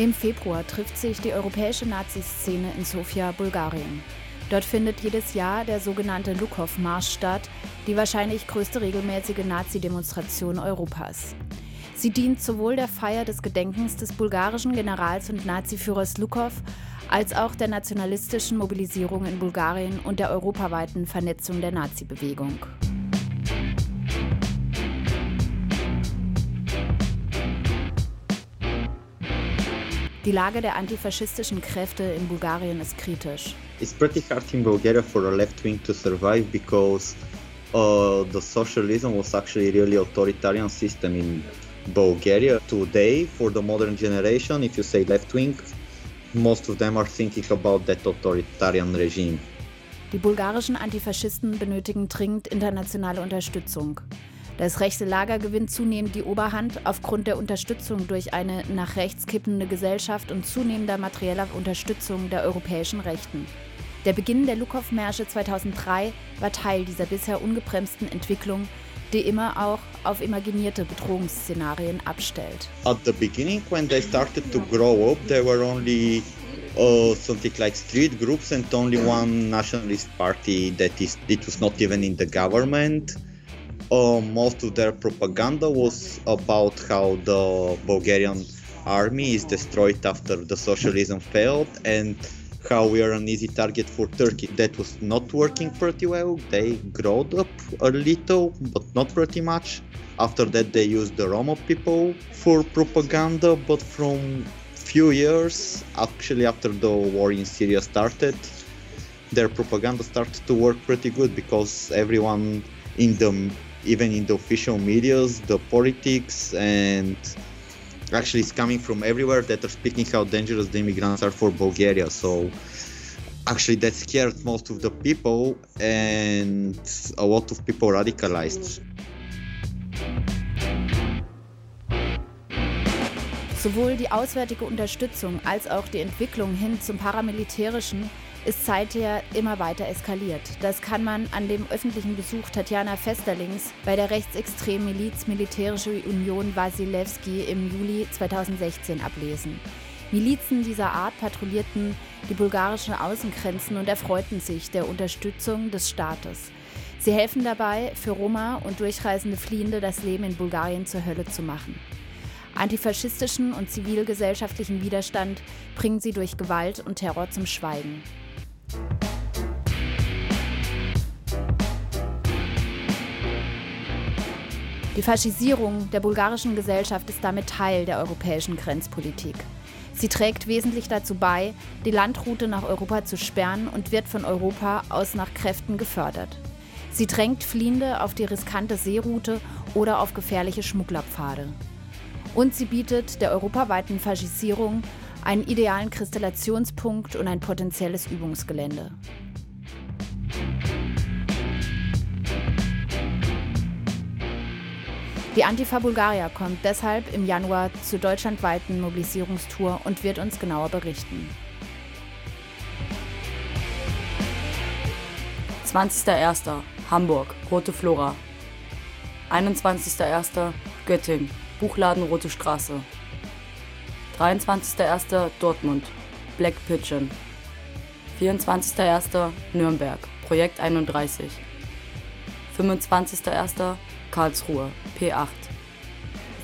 Im Februar trifft sich die europäische Nazi-Szene in Sofia, Bulgarien. Dort findet jedes Jahr der sogenannte Lukow-Marsch statt, die wahrscheinlich größte regelmäßige Nazi-Demonstration Europas. Sie dient sowohl der Feier des Gedenkens des bulgarischen Generals und Naziführers Lukow als auch der nationalistischen Mobilisierung in Bulgarien und der europaweiten Vernetzung der Nazi-Bewegung. Die Lage der antifaschistischen Kräfte in Bulgarien ist kritisch. It's pretty hard in Bulgaria for a left wing to survive because uh, the socialism was actually really authoritarian system in Bulgaria. Today, for the modern generation, if you say left wing, most of them are thinking about that authoritarian regime. Die bulgarischen Antifaschisten benötigen dringend internationale Unterstützung. Das rechte Lager gewinnt zunehmend die Oberhand aufgrund der Unterstützung durch eine nach rechts kippende Gesellschaft und zunehmender materieller Unterstützung der europäischen Rechten. Der Beginn der Lukow-Märsche 2003 war Teil dieser bisher ungebremsten Entwicklung, die immer auch auf imaginierte Bedrohungsszenarien abstellt. At the beginning, when they started to grow up, there were only uh, something like street groups and only one nationalist party that is it was not even in the government. Uh, most of their propaganda was about how the Bulgarian army is destroyed after the socialism failed and how we are an easy target for Turkey. That was not working pretty well. They growed up a little, but not pretty much. After that, they used the Roma people for propaganda, but from few years, actually after the war in Syria started, their propaganda started to work pretty good because everyone in the even in the official medias, the politics, and actually it's coming from everywhere that are speaking how dangerous the immigrants are for Bulgaria. So actually that scared most of the people and a lot of people radicalized. Sowohl die auswärtige Unterstützung als auch die Entwicklung hin zum paramilitärischen ist seither immer weiter eskaliert. Das kann man an dem öffentlichen Besuch Tatjana Festerlings bei der rechtsextremen Miliz Militärische Union Wasilewski im Juli 2016 ablesen. Milizen dieser Art patrouillierten die bulgarischen Außengrenzen und erfreuten sich der Unterstützung des Staates. Sie helfen dabei, für Roma und durchreisende Fliehende das Leben in Bulgarien zur Hölle zu machen. Antifaschistischen und zivilgesellschaftlichen Widerstand bringen sie durch Gewalt und Terror zum Schweigen. Die Faschisierung der bulgarischen Gesellschaft ist damit Teil der europäischen Grenzpolitik. Sie trägt wesentlich dazu bei, die Landroute nach Europa zu sperren und wird von Europa aus nach Kräften gefördert. Sie drängt Fliehende auf die riskante Seeroute oder auf gefährliche Schmugglerpfade. Und sie bietet der europaweiten Faschisierung einen idealen Kristallationspunkt und ein potenzielles Übungsgelände. Die Antifa Bulgaria kommt deshalb im Januar zur deutschlandweiten Mobilisierungstour und wird uns genauer berichten. 20.01. Hamburg, Rote Flora. 21.01. Göttingen, Buchladen Rote Straße. 23.01. Dortmund, Black Pigeon. 24.01. Nürnberg, Projekt 31. 25.01. Karlsruhe, P8.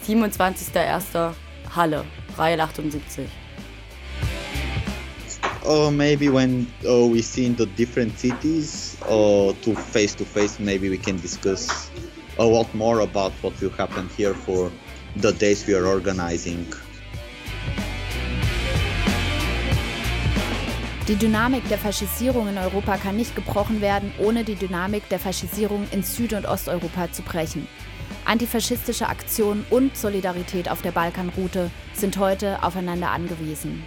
27.01. Halle, Reihe 78. Uh, maybe when uh, we see in the different cities uh, to face to face, maybe we can discuss a lot more about what will happen here for the days we are organizing. Die Dynamik der Faschisierung in Europa kann nicht gebrochen werden, ohne die Dynamik der Faschisierung in Süd- und Osteuropa zu brechen. Antifaschistische Aktionen und Solidarität auf der Balkanroute sind heute aufeinander angewiesen.